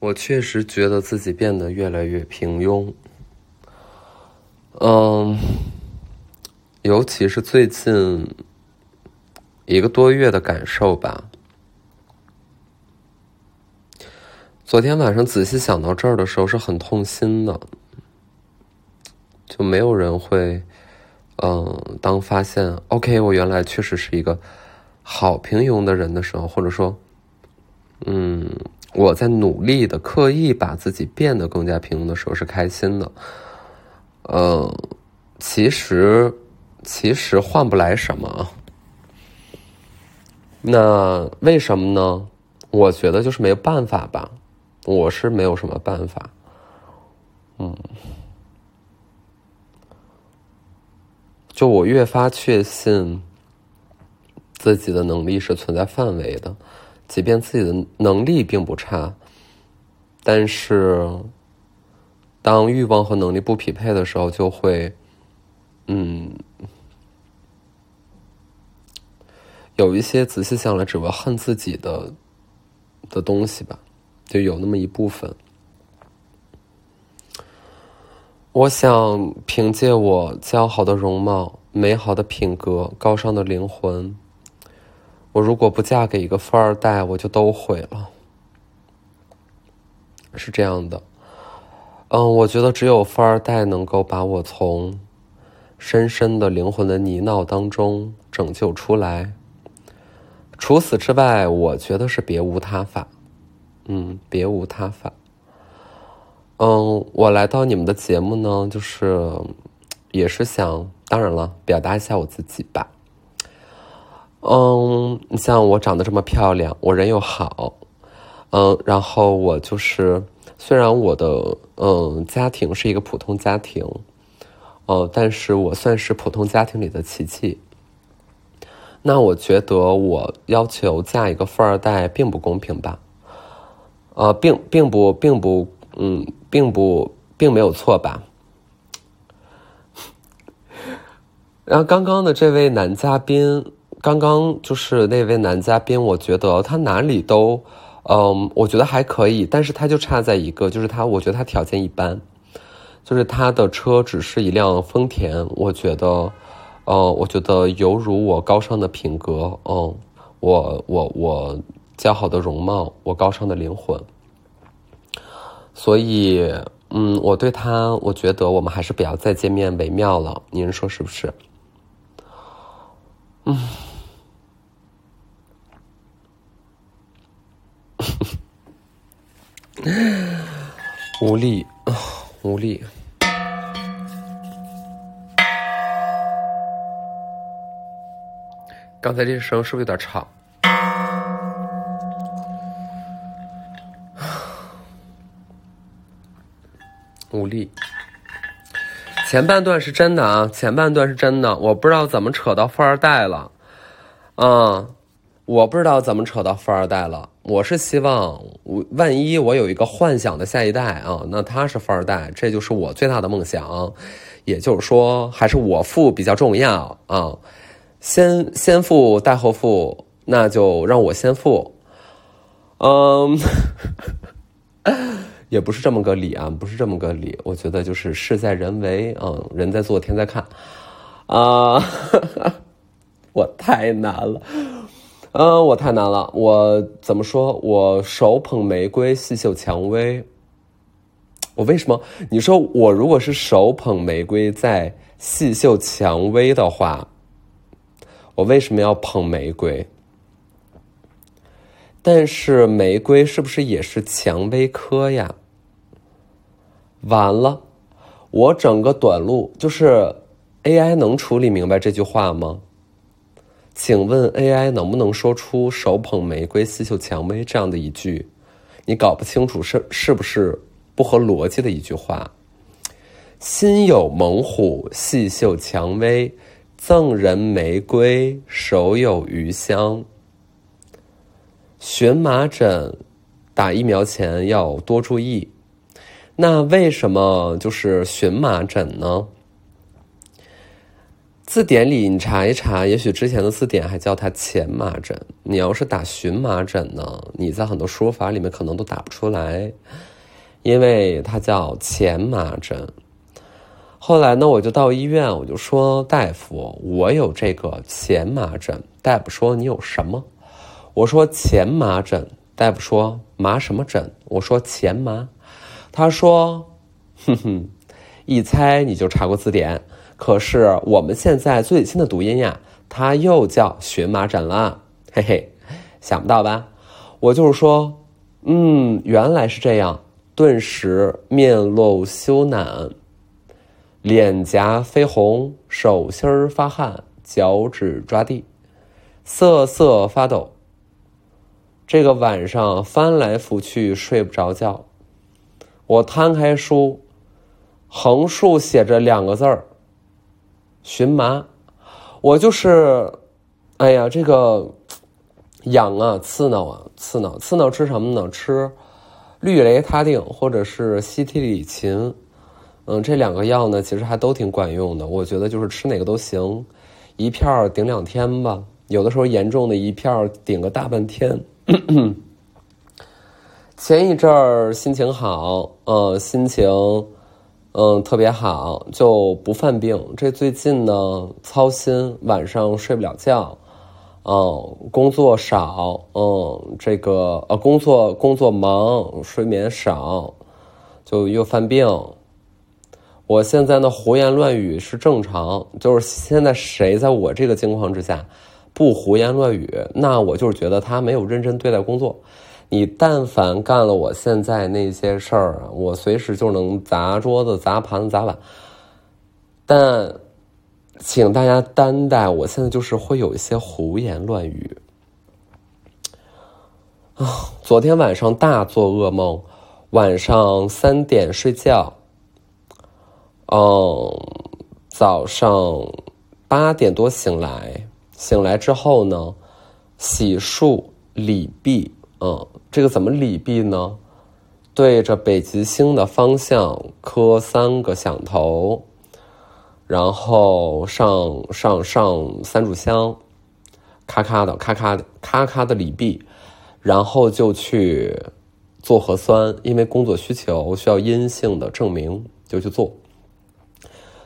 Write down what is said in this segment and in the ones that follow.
我确实觉得自己变得越来越平庸。嗯，尤其是最近一个多月的感受吧。昨天晚上仔细想到这儿的时候，是很痛心的。就没有人会，嗯，当发现 OK，我原来确实是一个好平庸的人的时候，或者说，嗯。我在努力的、刻意把自己变得更加平庸的时候是开心的，呃，其实其实换不来什么，那为什么呢？我觉得就是没有办法吧，我是没有什么办法，嗯，就我越发确信自己的能力是存在范围的。即便自己的能力并不差，但是当欲望和能力不匹配的时候，就会，嗯，有一些仔细想来只会恨自己的的东西吧，就有那么一部分。我想凭借我姣好的容貌、美好的品格、高尚的灵魂。我如果不嫁给一个富二代，我就都毁了。是这样的，嗯，我觉得只有富二代能够把我从深深的灵魂的泥淖当中拯救出来。除此之外，我觉得是别无他法。嗯，别无他法。嗯，我来到你们的节目呢，就是也是想，当然了，表达一下我自己吧。嗯，你像我长得这么漂亮，我人又好，嗯，然后我就是，虽然我的嗯家庭是一个普通家庭，呃，但是我算是普通家庭里的奇迹。那我觉得我要求嫁一个富二代并不公平吧？呃，并并不并不嗯，并不并没有错吧？然后刚刚的这位男嘉宾。刚刚就是那位男嘉宾，我觉得他哪里都，嗯，我觉得还可以，但是他就差在一个，就是他，我觉得他条件一般，就是他的车只是一辆丰田，我觉得，呃，我觉得犹如我高尚的品格，嗯，我我我姣好的容貌，我高尚的灵魂，所以，嗯，我对他，我觉得我们还是不要再见面为妙了，您说是不是？嗯。无力啊，无力。刚才这声是不是有点吵？无力。前半段是真的啊，前半段是真的，我不知道怎么扯到富二代了，嗯。我不知道怎么扯到富二代了。我是希望，我万一我有一个幻想的下一代啊，那他是富二代，这就是我最大的梦想。也就是说，还是我富比较重要啊。先先富带后富，那就让我先富。嗯，也不是这么个理啊，不是这么个理。我觉得就是事在人为，嗯，人在做天在看啊。我太难了。嗯，我太难了。我怎么说？我手捧玫瑰，细嗅蔷薇。我为什么？你说我如果是手捧玫瑰在细嗅蔷薇的话，我为什么要捧玫瑰？但是玫瑰是不是也是蔷薇科呀？完了，我整个短路就是 AI 能处理明白这句话吗？请问 AI 能不能说出“手捧玫瑰，细嗅蔷薇”这样的一句？你搞不清楚是是不是不合逻辑的一句话？心有猛虎，细嗅蔷薇，赠人玫瑰，手有余香。荨麻疹打疫苗前要多注意。那为什么就是荨麻疹呢？字典里你查一查，也许之前的字典还叫它前麻疹。你要是打荨麻疹呢，你在很多说法里面可能都打不出来，因为它叫前麻疹。后来呢，我就到医院，我就说大夫，我有这个前麻疹。大夫说你有什么？我说前麻疹。大夫说麻什么疹？我说前麻。他说，哼哼，一猜你就查过字典。可是我们现在最新的读音呀，它又叫荨麻疹了，嘿嘿，想不到吧？我就是说，嗯，原来是这样，顿时面露羞赧，脸颊绯红，手心发汗，脚趾抓地，瑟瑟发抖。这个晚上翻来覆去睡不着觉，我摊开书，横竖写着两个字儿。荨麻，我就是，哎呀，这个痒啊，刺挠啊，刺挠，刺挠吃什么呢？吃氯雷他定或者是西替利嗪，嗯，这两个药呢，其实还都挺管用的。我觉得就是吃哪个都行，一片顶两天吧。有的时候严重的一片顶个大半天。前一阵儿心情好，嗯，心情。嗯，特别好，就不犯病。这最近呢，操心，晚上睡不了觉，嗯，工作少，嗯，这个呃，工作工作忙，睡眠少，就又犯病。我现在呢，胡言乱语是正常，就是现在谁在我这个境况之下不胡言乱语，那我就是觉得他没有认真对待工作。你但凡干了我现在那些事儿，我随时就能砸桌子、砸盘子、砸碗。但，请大家担待，我现在就是会有一些胡言乱语。啊，昨天晚上大做噩梦，晚上三点睡觉，嗯，早上八点多醒来，醒来之后呢，洗漱、礼毕，嗯。这个怎么礼毕呢？对着北极星的方向磕三个响头，然后上上上三炷香，咔咔的咔咔的咔咔的礼毕，然后就去做核酸，因为工作需求需要阴性的证明，就去做。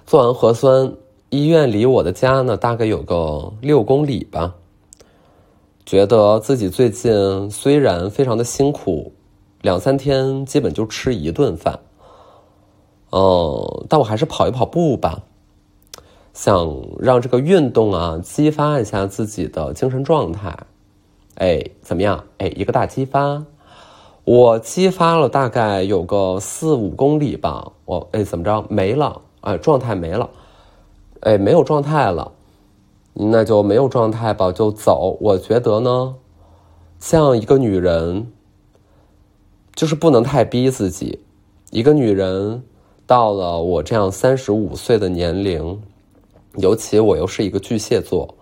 做完核酸，医院离我的家呢大概有个六公里吧。觉得自己最近虽然非常的辛苦，两三天基本就吃一顿饭，嗯，但我还是跑一跑步吧，想让这个运动啊激发一下自己的精神状态，哎，怎么样？哎，一个大激发，我激发了大概有个四五公里吧，我哎怎么着没了？哎，状态没了，哎，没有状态了。那就没有状态吧，就走。我觉得呢，像一个女人，就是不能太逼自己。一个女人到了我这样三十五岁的年龄，尤其我又是一个巨蟹座，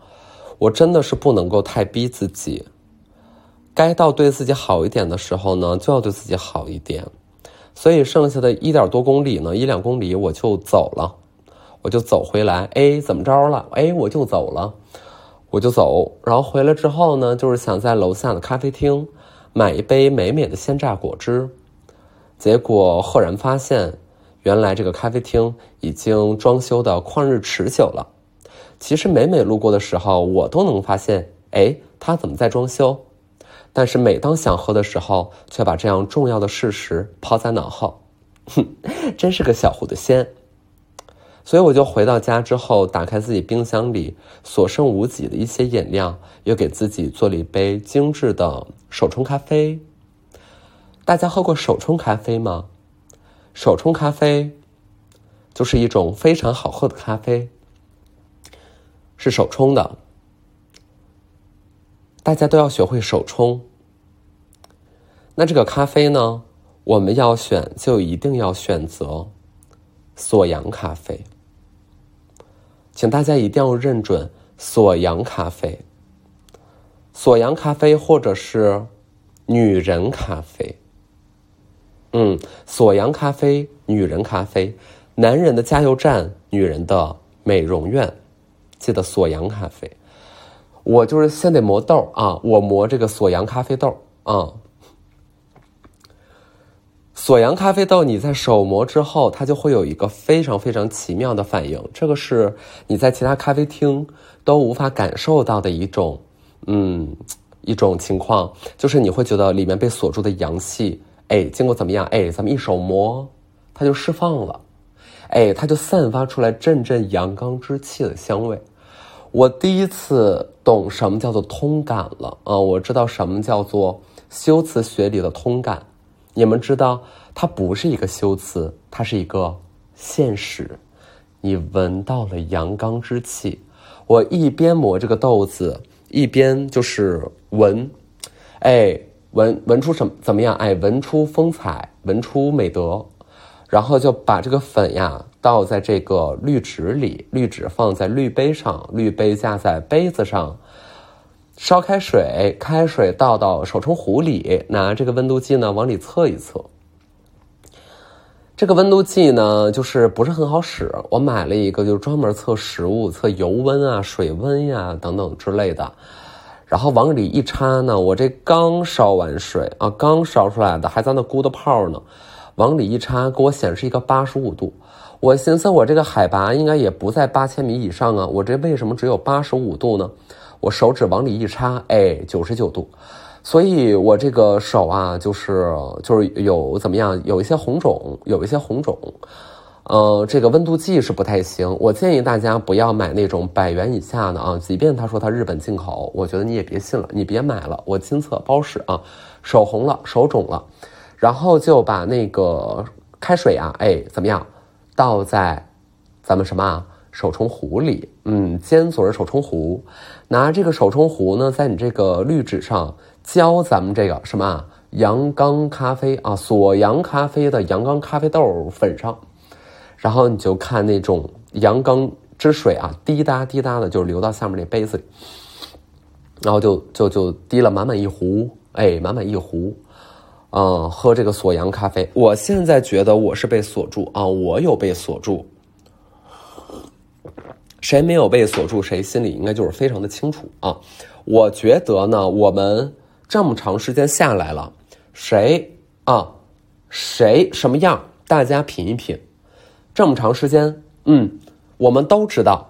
我真的是不能够太逼自己。该到对自己好一点的时候呢，就要对自己好一点。所以剩下的一点多公里呢，一两公里我就走了。我就走回来，哎，怎么着了？哎，我就走了，我就走。然后回来之后呢，就是想在楼下的咖啡厅买一杯美美的鲜榨果汁。结果赫然发现，原来这个咖啡厅已经装修的旷日持久了。其实每每路过的时候，我都能发现，哎，他怎么在装修？但是每当想喝的时候，却把这样重要的事实抛在脑后。哼，真是个小糊涂仙。所以我就回到家之后，打开自己冰箱里所剩无几的一些饮料，又给自己做了一杯精致的手冲咖啡。大家喝过手冲咖啡吗？手冲咖啡就是一种非常好喝的咖啡，是手冲的。大家都要学会手冲。那这个咖啡呢，我们要选就一定要选择。锁阳咖啡，请大家一定要认准锁阳咖啡。锁阳咖啡或者是女人咖啡，嗯，锁阳咖啡、女人咖啡，男人的加油站，女人的美容院。记得锁阳咖啡。我就是先得磨豆啊，我磨这个锁阳咖啡豆啊。锁阳咖啡豆，你在手磨之后，它就会有一个非常非常奇妙的反应，这个是你在其他咖啡厅都无法感受到的一种，嗯，一种情况，就是你会觉得里面被锁住的阳气，哎，经过怎么样，哎，咱们一手磨，它就释放了，哎，它就散发出来阵阵阳刚之气的香味。我第一次懂什么叫做通感了啊！我知道什么叫做修辞学里的通感。你们知道，它不是一个修辞，它是一个现实。你闻到了阳刚之气，我一边磨这个豆子，一边就是闻，哎，闻闻出什么怎么样？哎，闻出风采，闻出美德，然后就把这个粉呀。倒在这个滤纸里，滤纸放在滤杯上，滤杯架在杯子上，烧开水，开水倒到手冲壶里，拿这个温度计呢往里测一测。这个温度计呢，就是不是很好使，我买了一个，就是专门测食物、测油温啊、水温呀等等之类的。然后往里一插呢，我这刚烧完水啊，刚烧出来的，还在那咕的泡呢，往里一插，给我显示一个八十五度。我寻思，我这个海拔应该也不在八千米以上啊，我这为什么只有八十五度呢？我手指往里一插，哎，九十九度，所以我这个手啊，就是就是有怎么样，有一些红肿，有一些红肿，呃，这个温度计是不太行。我建议大家不要买那种百元以下的啊，即便他说他日本进口，我觉得你也别信了，你别买了。我亲测包使啊，手红了，手肿了，然后就把那个开水啊，哎，怎么样？倒在咱们什么啊手冲壶里，嗯，尖嘴手冲壶，拿这个手冲壶呢，在你这个滤纸上浇咱们这个什么阳刚咖啡啊，锁阳咖啡的阳刚咖啡豆粉上，然后你就看那种阳刚之水啊，滴答滴答的就流到下面那杯子里，然后就就就滴了满满一壶，哎，满满一壶。嗯，喝这个锁阳咖啡，我现在觉得我是被锁住啊，我有被锁住。谁没有被锁住，谁心里应该就是非常的清楚啊。我觉得呢，我们这么长时间下来了，谁啊，谁什么样，大家品一品。这么长时间，嗯，我们都知道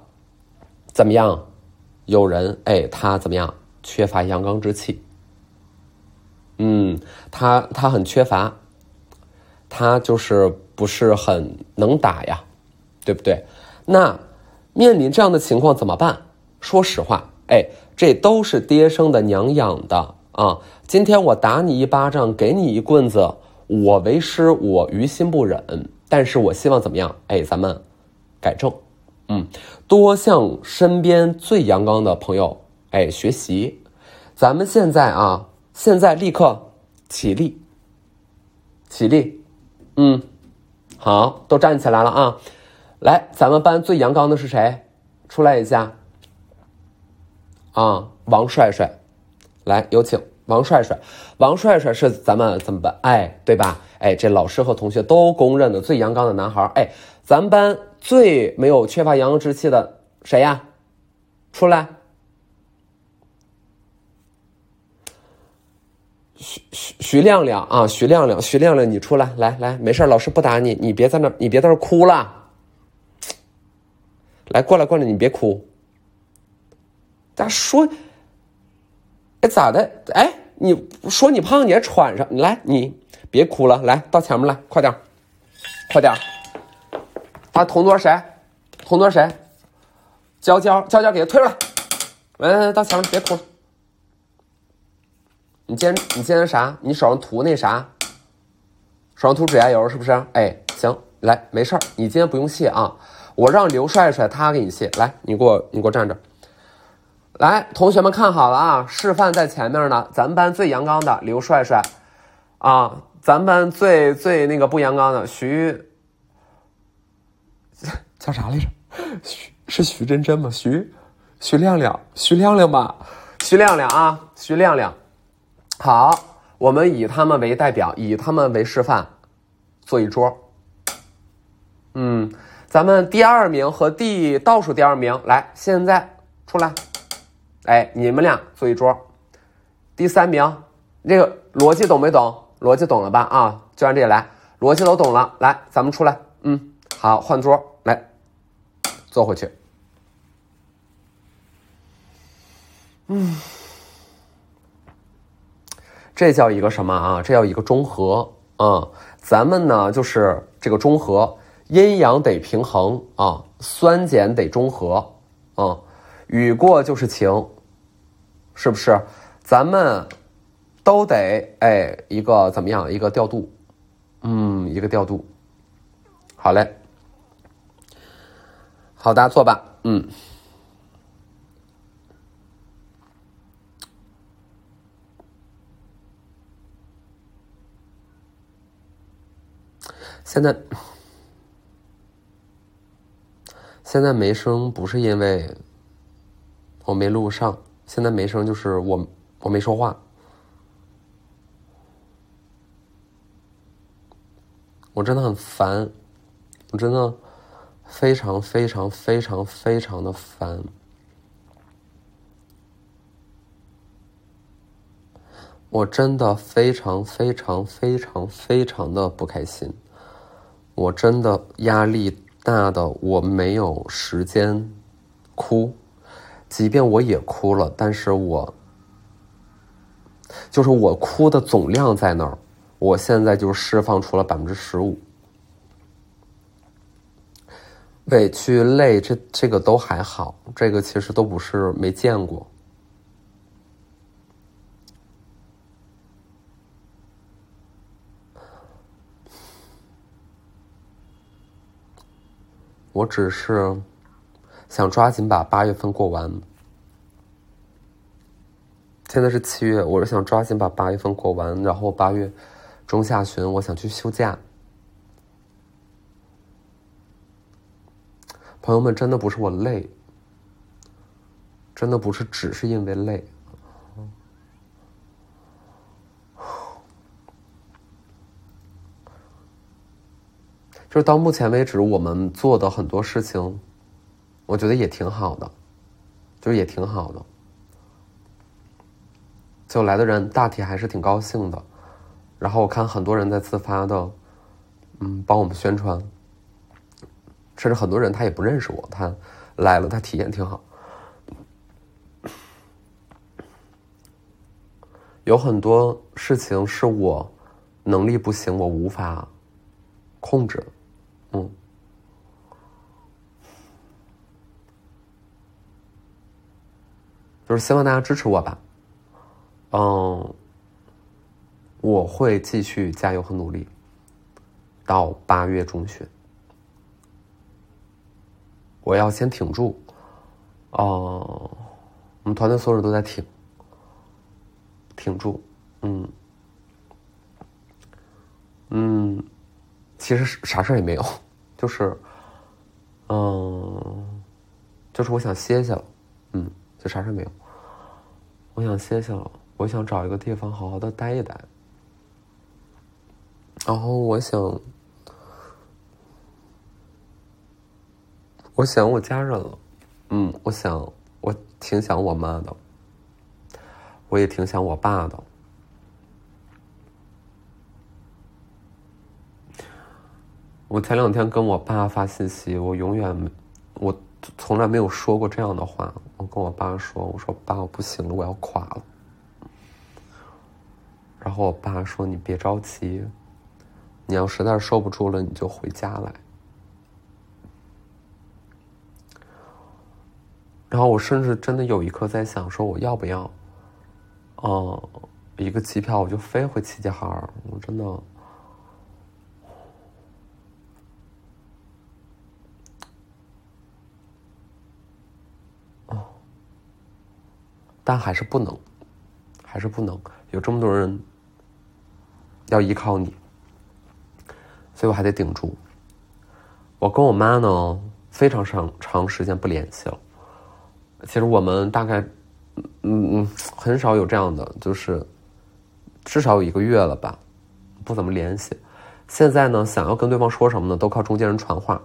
怎么样，有人哎，他怎么样，缺乏阳刚之气。嗯，他他很缺乏，他就是不是很能打呀，对不对？那面临这样的情况怎么办？说实话，哎，这都是爹生的娘养的啊！今天我打你一巴掌，给你一棍子，我为师，我于心不忍。但是我希望怎么样？哎，咱们改正，嗯，多向身边最阳刚的朋友哎学习。咱们现在啊。现在立刻起立，起立，嗯，好，都站起来了啊！来，咱们班最阳刚的是谁？出来一下。啊，王帅帅，来，有请王帅帅。王帅帅是咱们怎么办？哎，对吧？哎，这老师和同学都公认的最阳刚的男孩。哎，咱们班最没有缺乏阳刚之气的谁呀？出来。徐徐徐亮亮啊，徐亮亮，徐亮亮，你出来，来来，没事老师不打你，你别在那，你别在那哭了。来，过来，过来，你别哭。咋说？哎，咋的？哎，你说你胖，你还喘上？来，你别哭了，来到前面来，快点，快点。他同桌谁？同桌谁？娇娇，娇娇，给他推出来。来来来，到前面，别哭了。你今天你今天啥？你手上涂那啥？手上涂指甲油是不是？哎，行，来，没事儿，你今天不用卸啊，我让刘帅帅他给你卸。来，你给我你给我站着。来，同学们看好了啊，示范在前面呢。咱们班最阳刚的刘帅帅啊，咱们班最最那个不阳刚的徐叫啥来着？徐是徐真真吗？徐徐亮亮，徐亮亮吧？徐亮亮啊，徐亮亮。好，我们以他们为代表，以他们为示范，做一桌。嗯，咱们第二名和第倒数第二名来，现在出来，哎，你们俩坐一桌。第三名，这个逻辑懂没懂？逻辑懂了吧？啊，就按这个来，逻辑都懂了，来，咱们出来，嗯，好，换桌，来，坐回去。嗯，这叫一个什么啊？这叫一个中和啊。咱们呢，就是这个中和，阴阳得平衡啊，酸碱得中和啊。雨过就是晴，是不是？咱们都得哎，一个怎么样？一个调度，嗯，一个调度。好嘞，好，大家坐吧，嗯。现在，现在没声不是因为我没录上，现在没声就是我我没说话，我真的很烦，我真的非常非常非常非常的烦，我真的非常非常非常非常的不开心。我真的压力大的，我没有时间哭，即便我也哭了，但是我就是我哭的总量在那儿，我现在就释放出了百分之十五，委屈累这这个都还好，这个其实都不是没见过。我只是想抓紧把八月份过完。现在是七月，我是想抓紧把八月份过完，然后八月中下旬我想去休假。朋友们，真的不是我累，真的不是只是因为累。就是到目前为止，我们做的很多事情，我觉得也挺好的，就是也挺好的。就来的人大体还是挺高兴的，然后我看很多人在自发的，嗯，帮我们宣传，甚至很多人他也不认识我，他来了，他体验挺好。有很多事情是我能力不行，我无法控制。嗯，就是希望大家支持我吧。嗯，我会继续加油和努力，到八月中旬，我要先挺住。哦，我们团队所有人都在挺，挺住。嗯，嗯。其实啥事儿也没有，就是，嗯，就是我想歇歇了，嗯，就啥事儿没有，我想歇歇了，我想找一个地方好好的待一待，然后我想，我想我家人了，嗯，我想我挺想我妈的，我也挺想我爸的。我前两天跟我爸发信息，我永远，我从来没有说过这样的话。我跟我爸说：“我说爸，我不行了，我要垮了。”然后我爸说：“你别着急，你要实在受不住了，你就回家来。”然后我甚至真的有一刻在想，说我要不要，哦，一个机票我就飞回齐齐哈尔，我真的。但还是不能，还是不能有这么多人要依靠你，所以我还得顶住。我跟我妈呢非常长长时间不联系了。其实我们大概嗯嗯很少有这样的，就是至少有一个月了吧，不怎么联系。现在呢，想要跟对方说什么呢，都靠中间人传话。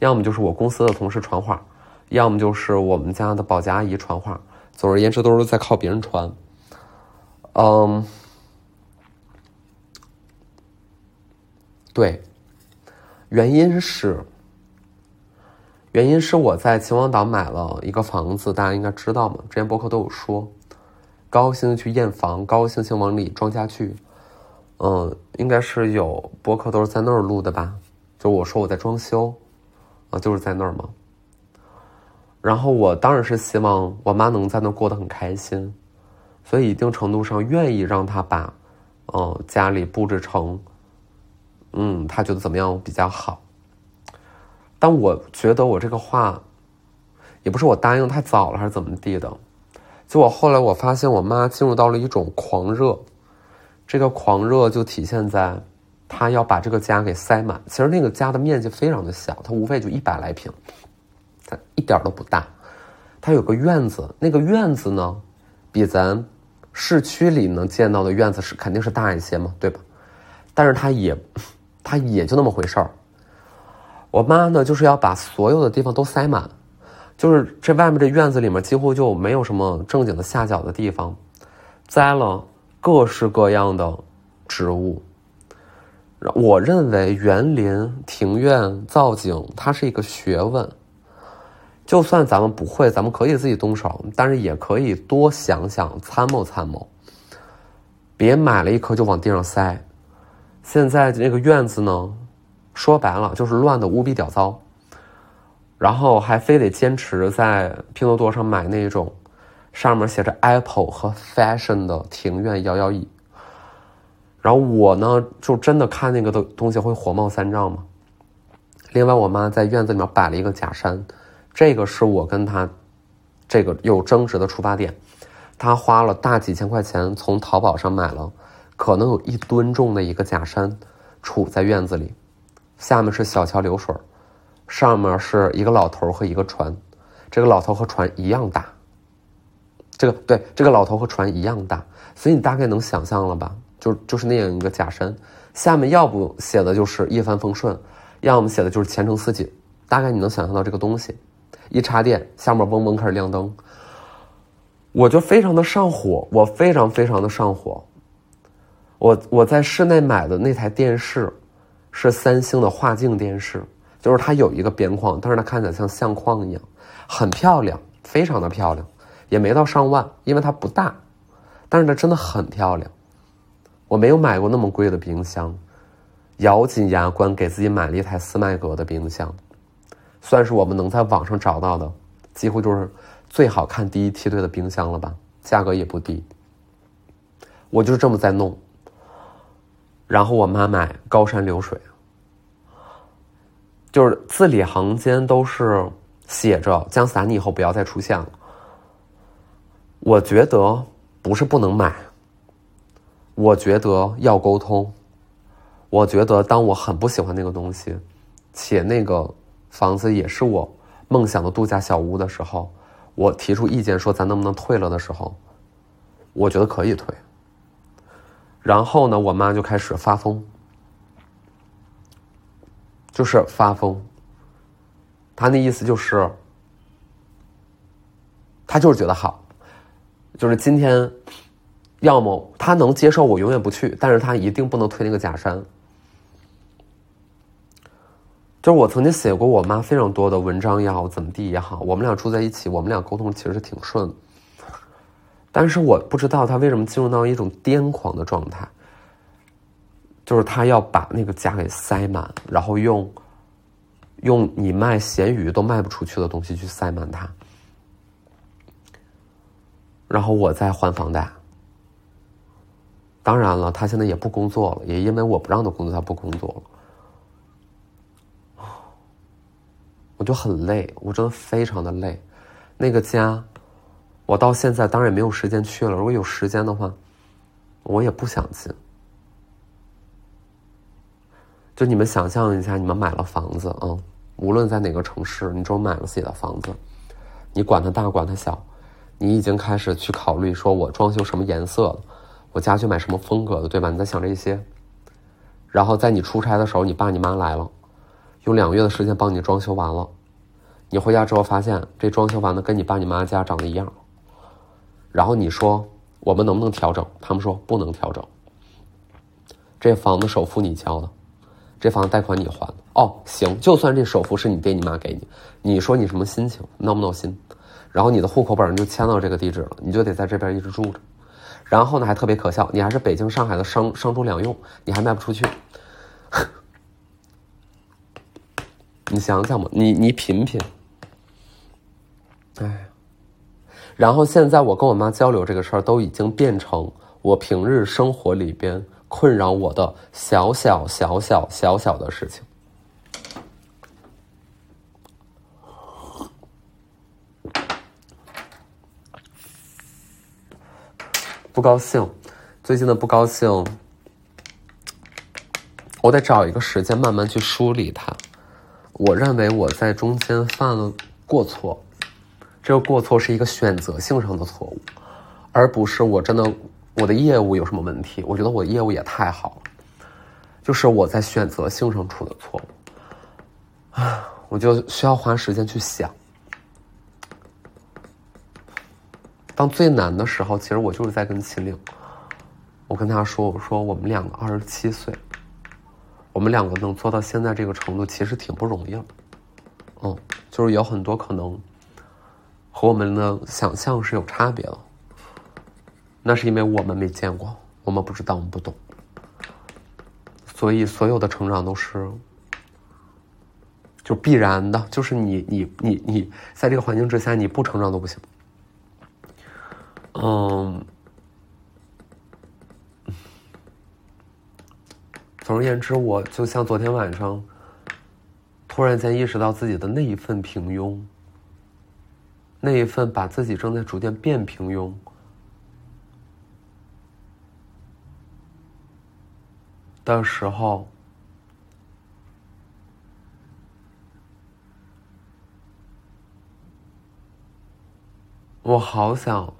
要么就是我公司的同事传话，要么就是我们家的保洁阿姨传话。总而言之，都是在靠别人传。嗯，对，原因是，原因是我在秦皇岛买了一个房子，大家应该知道嘛，之前博客都有说，高高兴兴去验房，高兴兴往里装家具。嗯，应该是有博客都是在那儿录的吧？就我说我在装修，啊，就是在那儿嘛。然后我当然是希望我妈能在那过得很开心，所以一定程度上愿意让她把，嗯，家里布置成，嗯，她觉得怎么样比较好。但我觉得我这个话，也不是我答应太早了还是怎么地的，就我后来我发现我妈进入到了一种狂热。这个狂热就体现在，她要把这个家给塞满。其实那个家的面积非常的小，它无非就一百来平，它一点都不大。它有个院子，那个院子呢，比咱市区里能见到的院子是肯定是大一些嘛，对吧？但是它也，它也就那么回事儿。我妈呢，就是要把所有的地方都塞满，就是这外面这院子里面几乎就没有什么正经的下脚的地方，栽了。各式各样的植物，我认为园林、庭院造景它是一个学问。就算咱们不会，咱们可以自己动手，但是也可以多想想、参谋参谋。别买了一颗就往地上塞。现在这个院子呢，说白了就是乱的无比屌糟，然后还非得坚持在拼多多上买那种。上面写着 Apple 和 Fashion 的庭院摇摇椅，然后我呢就真的看那个的东西会火冒三丈嘛。另外，我妈在院子里面摆了一个假山，这个是我跟他这个有争执的出发点。他花了大几千块钱从淘宝上买了，可能有一吨重的一个假山，杵在院子里，下面是小桥流水，上面是一个老头和一个船，这个老头和船一样大。这个对这个老头和船一样大，所以你大概能想象了吧？就就是那样一个假山，下面要不写的就是一帆风顺，要么写的就是前程似锦。大概你能想象到这个东西，一插电，下面嗡嗡开始亮灯，我就非常的上火，我非常非常的上火。我我在室内买的那台电视，是三星的画境电视，就是它有一个边框，但是它看起来像相框一样，很漂亮，非常的漂亮。也没到上万，因为它不大，但是它真的很漂亮。我没有买过那么贵的冰箱，咬紧牙关给自己买了一台斯麦格的冰箱，算是我们能在网上找到的，几乎就是最好看第一梯队的冰箱了吧，价格也不低。我就是这么在弄，然后我妈买高山流水，就是字里行间都是写着姜思达，你以后不要再出现了。我觉得不是不能买，我觉得要沟通。我觉得当我很不喜欢那个东西，且那个房子也是我梦想的度假小屋的时候，我提出意见说咱能不能退了的时候，我觉得可以退。然后呢，我妈就开始发疯，就是发疯。她那意思就是，她就是觉得好。就是今天，要么他能接受我永远不去，但是他一定不能推那个假山。就是我曾经写过我妈非常多的文章也好，怎么地也好，我们俩住在一起，我们俩沟通其实是挺顺。但是我不知道他为什么进入到一种癫狂的状态，就是他要把那个家给塞满，然后用用你卖咸鱼都卖不出去的东西去塞满它。然后我再还房贷。当然了，他现在也不工作了，也因为我不让他工作，他不工作了。我就很累，我真的非常的累。那个家，我到现在当然也没有时间去了。如果有时间的话，我也不想进。就你们想象一下，你们买了房子啊，无论在哪个城市，你只买了自己的房子，你管它大，管它小。你已经开始去考虑，说我装修什么颜色，我家去买什么风格的，对吧？你在想这些，然后在你出差的时候，你爸你妈来了，用两个月的时间帮你装修完了，你回家之后发现这装修完的跟你爸你妈家长得一样，然后你说我们能不能调整？他们说不能调整。这房子首付你交的，这房子贷款你还的。哦，行，就算这首付是你爹你妈给你，你说你什么心情？闹不闹心？然后你的户口本上就迁到这个地址了，你就得在这边一直住着。然后呢，还特别可笑，你还是北京、上海的商商住两用，你还卖不出去。你想想吧，你你品品。哎，然后现在我跟我妈交流这个事儿，都已经变成我平日生活里边困扰我的小小小小小小的事情。不高兴，最近的不高兴，我得找一个时间慢慢去梳理它。我认为我在中间犯了过错，这个过错是一个选择性上的错误，而不是我真的我的业务有什么问题。我觉得我的业务也太好了，就是我在选择性上出的错误，啊，我就需要花时间去想。当最难的时候，其实我就是在跟秦岭，我跟他说：“我说我们两个二十七岁，我们两个能做到现在这个程度，其实挺不容易了。嗯，就是有很多可能和我们的想象是有差别的。那是因为我们没见过，我们不知道，我们不懂。所以所有的成长都是就必然的，就是你你你你在这个环境之下，你不成长都不行。”嗯，总而言之，我就像昨天晚上，突然间意识到自己的那一份平庸，那一份把自己正在逐渐变平庸的时候，我好想。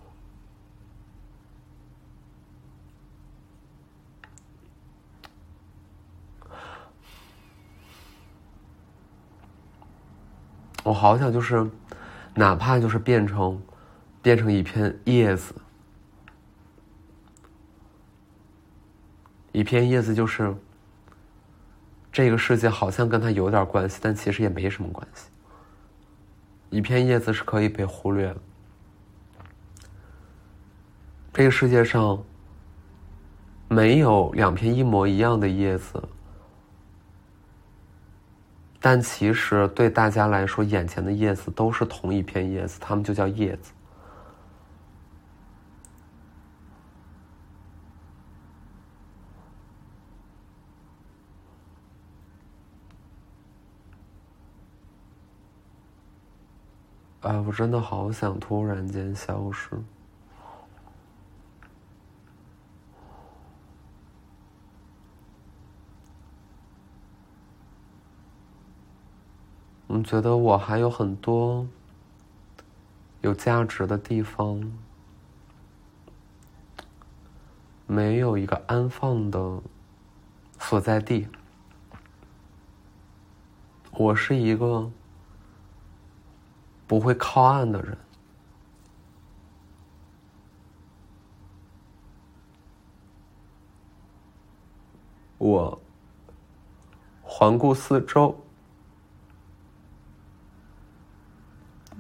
我好想就是，哪怕就是变成，变成一片叶子，一片叶子就是，这个世界好像跟他有点关系，但其实也没什么关系。一片叶子是可以被忽略的。这个世界上，没有两片一模一样的叶子。但其实对大家来说，眼前的叶子都是同一片叶子，它们就叫叶子。哎，我真的好想突然间消失。我觉得我还有很多有价值的地方，没有一个安放的所在地。我是一个不会靠岸的人，我环顾四周。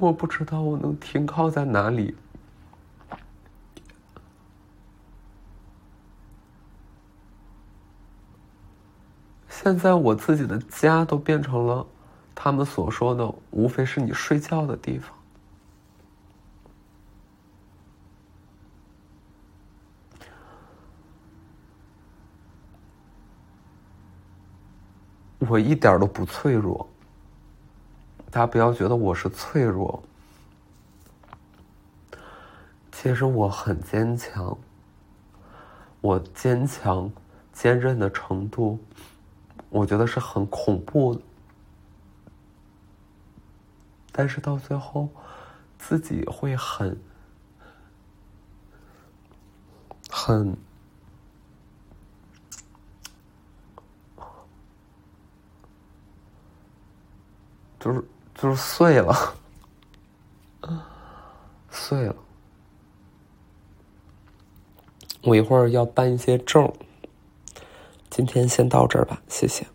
我不知道我能停靠在哪里。现在我自己的家都变成了他们所说的，无非是你睡觉的地方。我一点都不脆弱。大家不要觉得我是脆弱，其实我很坚强。我坚强、坚韧的程度，我觉得是很恐怖。但是到最后，自己会很、很。就是就是碎了，碎了。我一会儿要办一些证，今天先到这儿吧，谢谢。